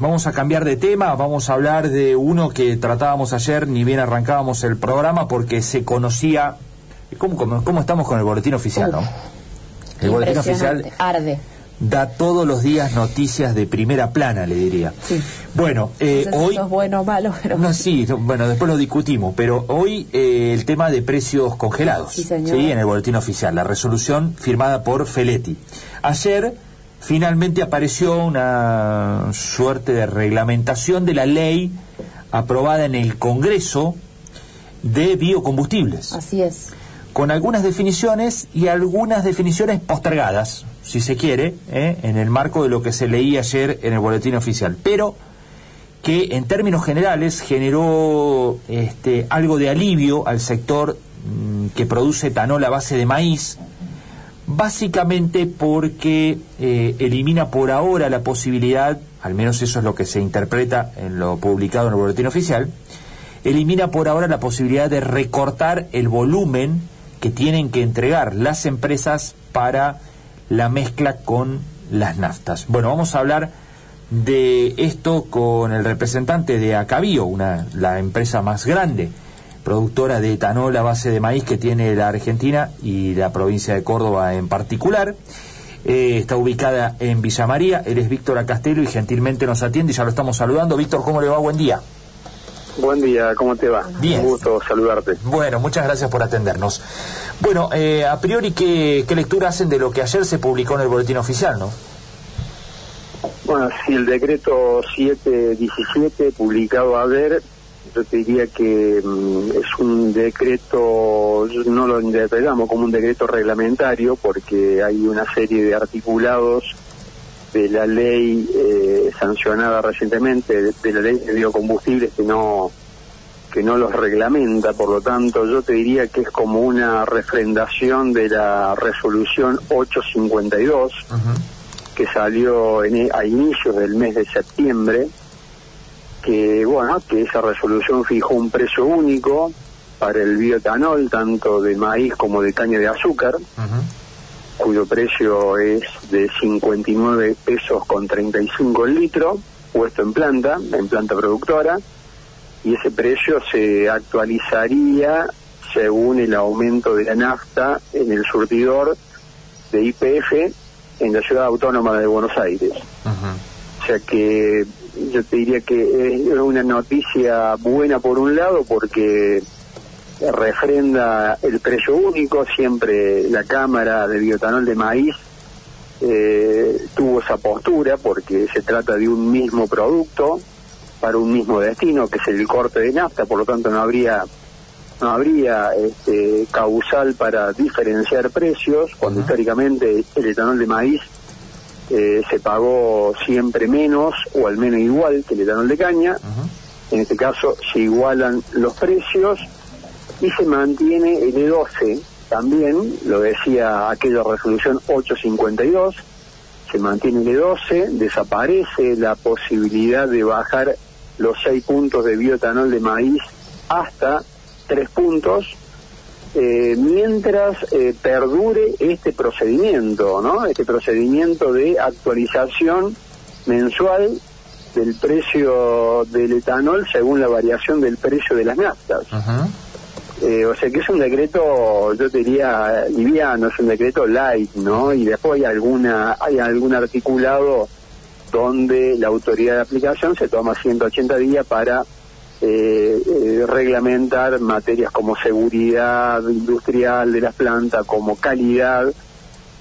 Vamos a cambiar de tema, vamos a hablar de uno que tratábamos ayer, ni bien arrancábamos el programa, porque se conocía... ¿Cómo, cómo, estamos con el boletín oficial, no? El boletín oficial arde. da todos los días noticias de primera plana, le diría. Sí. Bueno, eh, hoy... es bueno o malo, pero... No, sí, bueno, después lo discutimos, pero hoy eh, el tema de precios congelados. Sí, señor. Sí, en el boletín oficial, la resolución firmada por Feletti. Ayer finalmente apareció una suerte de reglamentación de la ley aprobada en el Congreso de biocombustibles. Así es. Con algunas definiciones y algunas definiciones postergadas, si se quiere, ¿eh? en el marco de lo que se leía ayer en el boletín oficial. Pero que en términos generales generó este, algo de alivio al sector mm, que produce etanol a base de maíz, básicamente porque eh, elimina por ahora la posibilidad, al menos eso es lo que se interpreta en lo publicado en el boletín oficial, elimina por ahora la posibilidad de recortar el volumen que tienen que entregar las empresas para la mezcla con las naftas. Bueno, vamos a hablar de esto con el representante de Acabio, una, la empresa más grande productora de etanol a base de maíz que tiene la Argentina y la provincia de Córdoba en particular. Eh, está ubicada en Villa María. Él es Víctor Acastelo y gentilmente nos atiende y ya lo estamos saludando. Víctor, ¿cómo le va? Buen día. Buen día, ¿cómo te va? Bien. Un gusto saludarte. Bueno, muchas gracias por atendernos. Bueno, eh, a priori, ¿qué, ¿qué lectura hacen de lo que ayer se publicó en el boletín oficial, no? Bueno, si el decreto 717 publicado a ver yo te diría que mm, es un decreto, no lo interpretamos como un decreto reglamentario porque hay una serie de articulados de la ley eh, sancionada recientemente, de, la ley de biocombustibles que no que no los reglamenta, por lo tanto yo te diría que es como una refrendación de la resolución 852 que salió a inicios del mes de septiembre que bueno que esa resolución fijó un precio único para el bioetanol tanto de maíz como de caña de azúcar cuyo precio es de 59 pesos con 35 el litro puesto en planta en planta productora y ese precio se actualizaría según el aumento de la nafta en el surtidor de IPF en la ciudad autónoma de Buenos Aires. O sea que yo te diría que es una noticia buena por un lado porque refrenda el precio único, siempre la Cámara de Biotanol de Maíz eh, tuvo esa postura porque se trata de un mismo producto para un mismo destino que es el corte de nafta, por lo tanto no habría no habría este, causal para diferenciar precios cuando históricamente el etanol de maíz eh, se pagó siempre menos o al menos igual que el etanol de caña. En este caso se igualan los precios y se mantiene el E12 también, lo decía aquella resolución 852, se mantiene el E12, desaparece la posibilidad de bajar los 6 puntos de bioetanol de maíz hasta 3 puntos eh, mientras eh, perdure este procedimiento, ¿no? Este procedimiento de actualización mensual del precio del etanol según la variación del precio de las naftas. Eh, o sea que es un decreto, yo diría, liviano, es un decreto light, ¿no? Y después hay alguna, hay algún articulado donde la autoridad de aplicación se toma 180 días para eh, eh, reglamentar materias como seguridad industrial de las plantas, como calidad,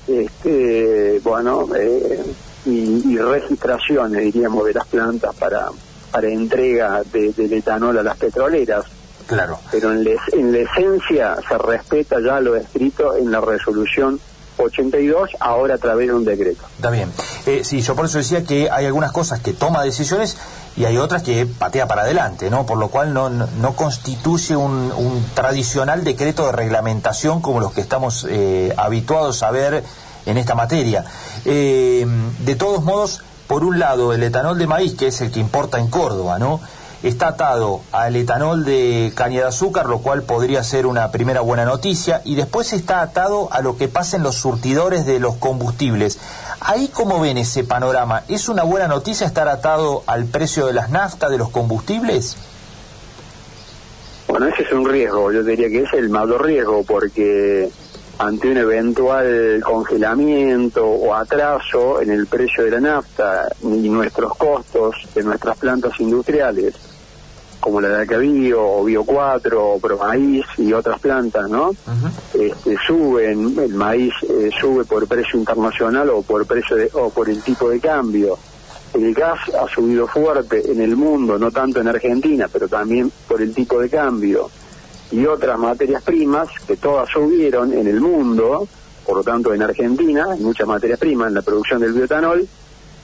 este, bueno, eh, y, registraciones, diríamos, de las plantas para, para entrega de, del etanol a las petroleras. Claro. Pero en, en la esencia se respeta ya lo escrito en la resolución 82, ahora a través de un decreto. Está bien. Eh, sí, yo por eso decía que hay algunas cosas que toma decisiones y hay otras que patea para adelante, ¿no? Por lo cual no, no, constituye un, tradicional decreto de reglamentación como los que estamos eh, habituados a ver en esta materia. Eh, de todos modos, por un lado, el etanol de maíz, que es el que importa en Córdoba, ¿no? Está atado al etanol de caña de azúcar, lo cual podría ser una primera buena noticia, y después está atado a lo que pasa en los surtidores de los combustibles. Ahí cómo ven ese panorama, ¿es una buena noticia estar atado al precio de las naftas, de los combustibles? Bueno, ese es un riesgo, yo diría que es el mayor riesgo, porque ante un eventual congelamiento o atraso en el precio de la nafta y nuestros costos de nuestras plantas industriales, como la de Acabío o Bio 4 o Promaíz y otras plantas, ¿no? este, suben, el maíz eh, sube por precio internacional o por precio o por el tipo de cambio. El gas ha subido fuerte en el mundo, no tanto en Argentina, pero también por el tipo de cambio y otras materias primas que todas subieron en el mundo, por lo tanto en Argentina, hay muchas materias primas en la producción del bioetanol,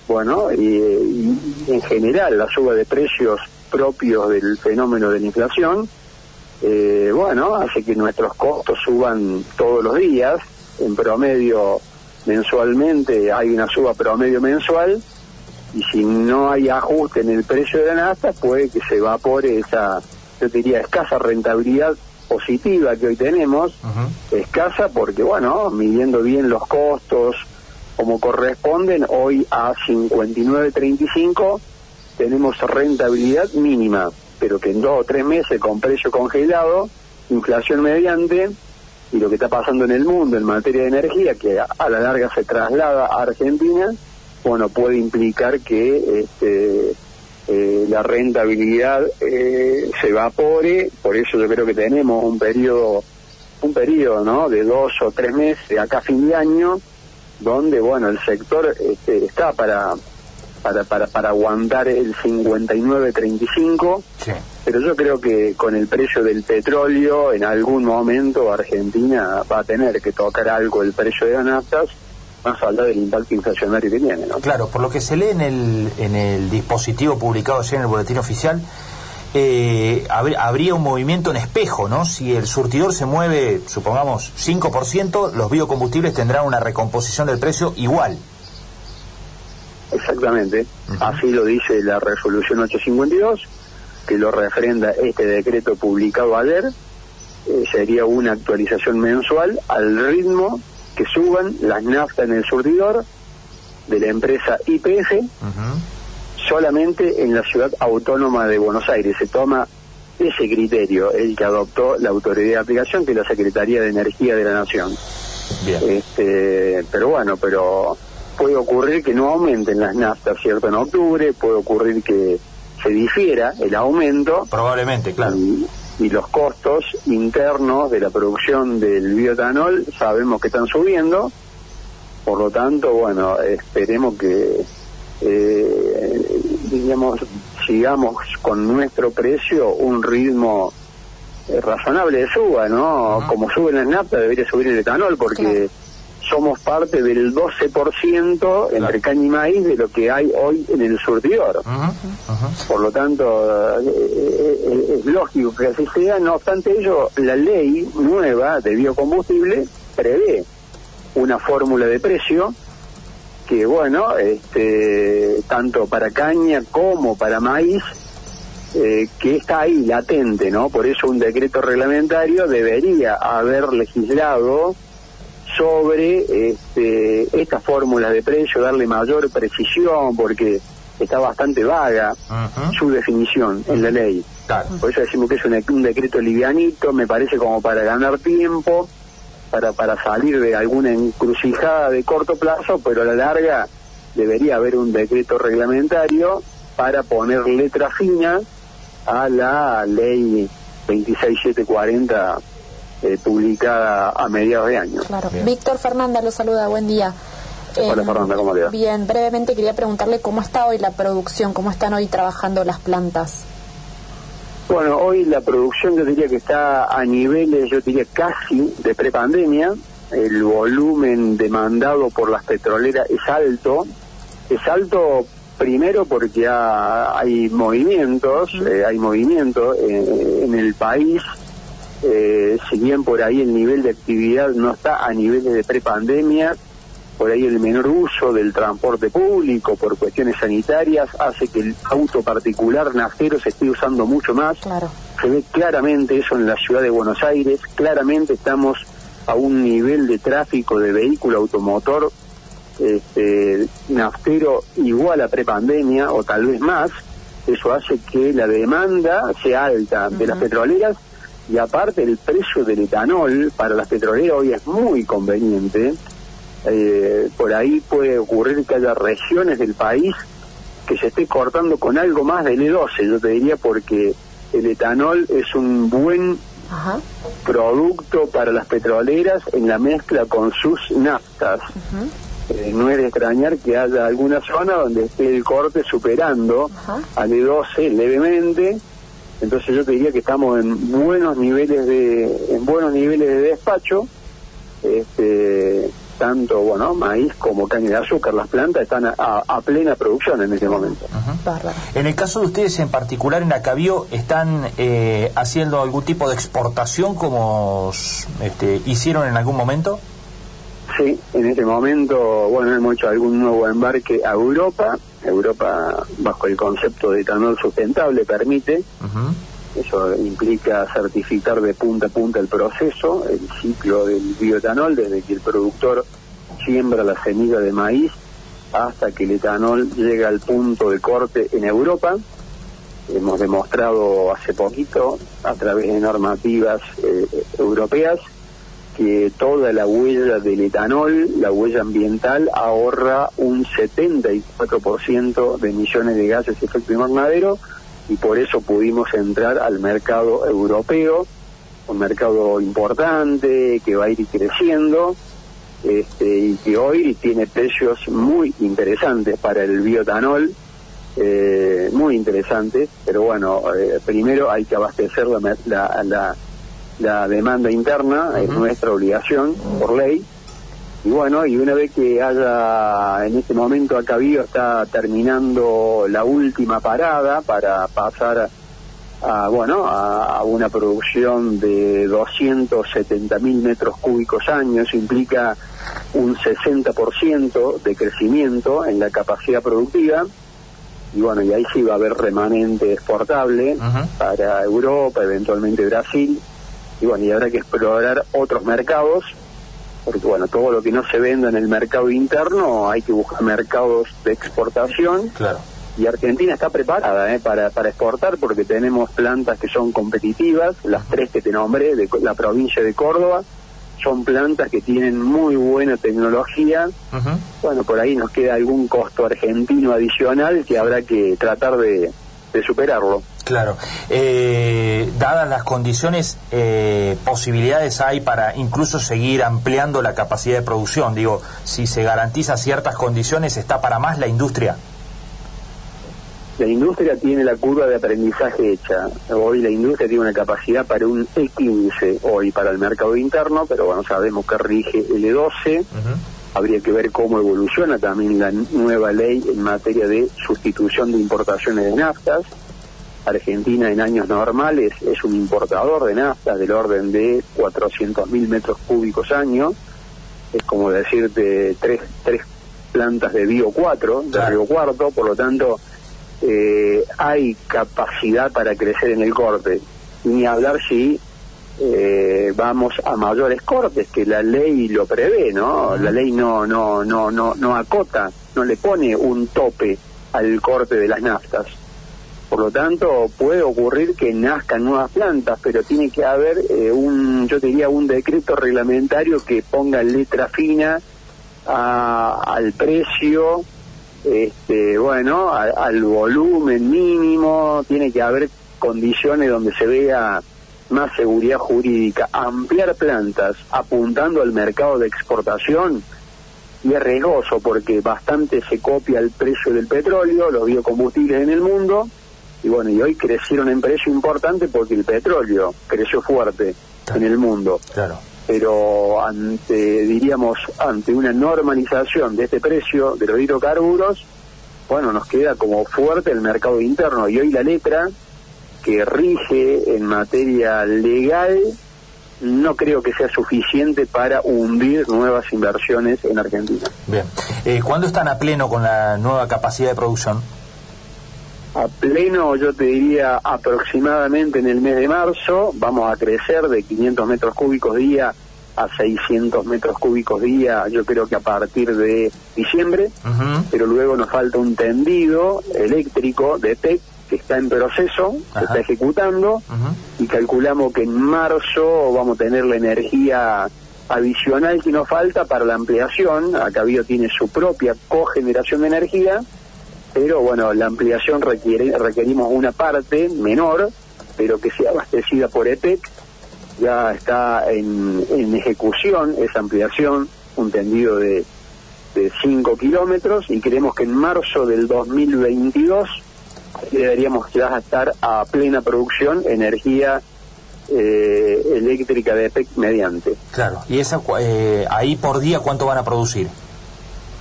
bueno, y, en general la suba de precios propios del fenómeno de la inflación, eh, bueno, hace que nuestros costos suban todos los días, en promedio mensualmente hay una suba promedio mensual, y si no hay ajuste en el precio de la nafta, puede que se evapore esa yo diría, escasa rentabilidad positiva que hoy tenemos, escasa porque, bueno, midiendo bien los costos como corresponden, hoy a 59.35 tenemos rentabilidad mínima, pero que en dos o tres meses con precio congelado, inflación mediante, y lo que está pasando en el mundo en materia de energía, que a la larga se traslada a Argentina, bueno, puede implicar que este, eh, la rentabilidad eh, se evapore, por eso yo creo que tenemos un periodo, un periodo ¿no? de dos o tres meses, acá fin de año, donde bueno el sector este, está para, para, para, para aguantar el 59.35, sí. pero yo creo que con el precio del petróleo en algún momento Argentina va a tener que tocar algo el precio de las naftas más allá del impacto inflacionario que tiene. ¿no? Claro, por lo que se lee en el, en el dispositivo publicado ayer en el boletín oficial, eh, habría un movimiento en espejo, ¿no? Si el surtidor se mueve, supongamos, 5%, los biocombustibles tendrán una recomposición del precio igual. Exactamente, así lo dice la resolución 852, que lo refrenda este decreto publicado ayer, eh, sería una actualización mensual al ritmo que suban las naftas en el surtidor de la empresa IPF solamente en la ciudad autónoma de Buenos Aires. Se toma ese criterio, el que adoptó la autoridad de aplicación, que es la Secretaría de Energía de la Nación. Este, pero bueno, pero puede ocurrir que no aumenten las naftas, ¿cierto? En octubre, puede ocurrir que se difiera el aumento. Probablemente, claro y los costos internos de la producción del bioetanol sabemos que están subiendo, por lo tanto, bueno, esperemos que, eh, digamos, sigamos con nuestro precio un ritmo eh, razonable de suba, ¿no? Como suben las naftas, debería subir el etanol, porque somos parte del 12% entre caña y maíz de lo que hay hoy en el surtidor. Por lo tanto, eh, eh, es lógico que así sea. No obstante ello, la ley nueva de biocombustible prevé una fórmula de precio que, bueno, este, tanto para caña como para maíz, eh, que está ahí latente, ¿no? Por eso un decreto reglamentario debería haber legislado sobre este, esta fórmula de precio, darle mayor precisión, porque está bastante vaga su definición en la ley. Por eso decimos que es un, decreto livianito, me parece como para ganar tiempo, para, para salir de alguna encrucijada de corto plazo, pero a la larga debería haber un decreto reglamentario para poner letra fina a la ley 26740 eh, publicada a mediados de año. Claro. Víctor Fernanda lo saluda, buen día. Hola eh, Fernanda, ¿cómo te va? Bien, brevemente quería preguntarle cómo está hoy la producción, cómo están hoy trabajando las plantas. Bueno, hoy la producción yo diría que está a niveles, yo diría casi de prepandemia. El volumen demandado por las petroleras es alto. Es alto primero porque hay movimientos, eh, hay movimiento en el país eh, si bien por ahí el nivel de actividad no está a niveles de prepandemia, por ahí el menor uso del transporte público por cuestiones sanitarias hace que el auto particular naftero se esté usando mucho más. Claro. Se ve claramente eso en la ciudad de Buenos Aires, claramente estamos a un nivel de tráfico de vehículo automotor este, naftero igual a prepandemia o tal vez más, eso hace que la demanda sea alta de las petroleras y aparte el precio del etanol para las petroleras hoy es muy conveniente. Eh, por ahí puede ocurrir que haya regiones del país que se esté cortando con algo más del E12, yo te diría, porque el etanol es un buen producto para las petroleras en la mezcla con sus naftas. Eh, no es de extrañar que haya alguna zona donde esté el corte superando al E12 levemente. Entonces yo te diría que estamos en buenos niveles de en buenos niveles de despacho. Este, tanto bueno maíz como caña de azúcar las plantas están a, plena producción en este momento en el caso de ustedes en particular en Acabío están eh, haciendo algún tipo de exportación como este, hicieron en algún momento Sí, en este momento, bueno, hemos hecho algún nuevo embarque a Europa. Europa, bajo el concepto de etanol sustentable, permite. Eso implica certificar de punta a punta el proceso, el ciclo del bioetanol, desde que el productor siembra la semilla de maíz hasta que el etanol llega al punto de corte en Europa. Hemos demostrado hace poquito, a través de normativas eh, europeas, que toda la huella del etanol, la huella ambiental, ahorra un 74% de emisiones de gases de efecto invernadero y por eso pudimos entrar al mercado europeo, un mercado importante que va a ir creciendo este, y que hoy tiene precios muy interesantes para el biotanol, eh, muy interesantes, pero bueno, eh, primero hay que abastecer la, la la demanda interna, es nuestra obligación por ley. Y bueno, y una vez que haya, en este momento Acabío está terminando la última parada para pasar a, bueno, a, una producción de 270 mil metros cúbicos años, implica un 60% de crecimiento en la capacidad productiva. Y bueno, y ahí sí va a haber remanente exportable para Europa, eventualmente Brasil y bueno, y habrá que explorar otros mercados, porque bueno, todo lo que no se venda en el mercado interno hay que buscar mercados de exportación. Claro. Y Argentina está preparada ¿eh? para, para exportar porque tenemos plantas que son competitivas, las tres que te nombré de la provincia de Córdoba, son plantas que tienen muy buena tecnología. Bueno, por ahí nos queda algún costo argentino adicional que habrá que tratar de, de superarlo. Claro. Eh, dadas las condiciones, eh, posibilidades hay para incluso seguir ampliando la capacidad de producción. Digo, si se garantiza ciertas condiciones, ¿está para más la industria? La industria tiene la curva de aprendizaje hecha. Hoy la industria tiene una capacidad para un E15 hoy para el mercado interno, pero bueno, sabemos que rige el E12. Habría que ver cómo evoluciona también la nueva ley en materia de sustitución de importaciones de naftas Argentina en años normales es un importador de nafta del orden de 400.000 metros cúbicos año, es como decirte tres, tres plantas de Bio 4, de Río Cuarto, por lo tanto eh, hay capacidad para crecer en el corte. Ni hablar si eh, vamos a mayores cortes, que la ley lo prevé, ¿no? La ley no, no, no, no, no acota, no le pone un tope al corte de las naftas. Por lo tanto, puede ocurrir que nazcan nuevas plantas, pero tiene que haber eh, un, yo diría, un decreto reglamentario que ponga letra fina al precio, este, bueno, al volumen mínimo, tiene que haber condiciones donde se vea más seguridad jurídica, ampliar plantas apuntando al mercado de exportación y es riesgoso porque bastante se copia el precio del petróleo, los biocombustibles en el mundo y bueno, y hoy crecieron en precio importante porque el petróleo creció fuerte en el mundo. Claro. Pero ante, diríamos, ante una normalización de este precio de los hidrocarburos, bueno, nos queda como fuerte el mercado interno y hoy la letra que rige en materia legal no creo que sea suficiente para hundir nuevas inversiones en Argentina. Bien. Eh, ¿Cuándo están a pleno con la nueva capacidad de producción? A pleno, yo te diría aproximadamente en el mes de marzo, vamos a crecer de 500 metros cúbicos día a 600 metros cúbicos día, yo creo que a partir de diciembre, pero luego nos falta un tendido eléctrico de TEC que está en proceso, se está ejecutando, y calculamos que en marzo vamos a tener la energía adicional que nos falta para la ampliación. Acá Bio tiene su propia cogeneración de energía, pero bueno, la ampliación requiere, requerimos una parte menor, pero que sea abastecida por ETEC. Ya está en, en ejecución esa ampliación, un tendido de, de 5 kilómetros, y creemos que en marzo del 2022 deberíamos ya estar a plena producción energía eh, eléctrica de EPEC mediante. Claro, y esa eh, ahí por día cuánto van a producir?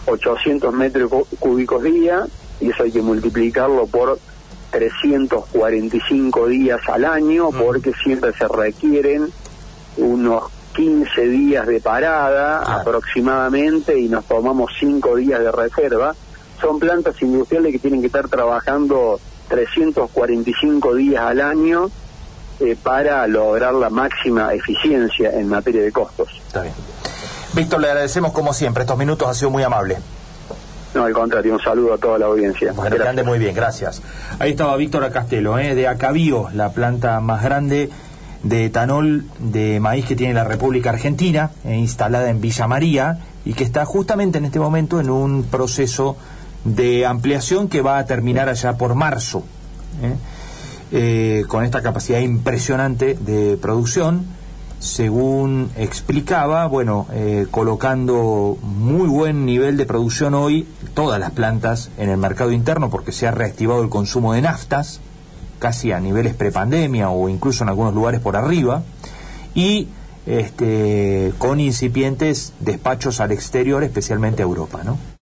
800 metros cúbicos día, y eso hay que multiplicarlo por 345 días al año, mm. porque siempre se requieren unos 15 días de parada aproximadamente y nos tomamos 5 días de reserva son plantas industriales que tienen que estar trabajando 345 días al año eh, para lograr la máxima eficiencia en materia de costos. Está bien. Víctor, le agradecemos como siempre. Estos minutos ha sido muy amable. No, al contrario, un saludo a toda la audiencia. Bueno, que ande muy bien, gracias. Ahí estaba Víctor Acastelo, ¿eh? de Acabío, la planta más grande de etanol de maíz que tiene la República Argentina, eh, instalada en Villa María, y que está justamente en este momento en un proceso de ampliación que va a terminar allá por marzo, ¿eh? Eh, con esta capacidad impresionante de producción, según explicaba, bueno, eh, colocando muy buen nivel de producción hoy todas las plantas en el mercado interno porque se ha reactivado el consumo de naftas, casi a niveles prepandemia o incluso en algunos lugares por arriba, y este, con incipientes despachos al exterior, especialmente a Europa, ¿no?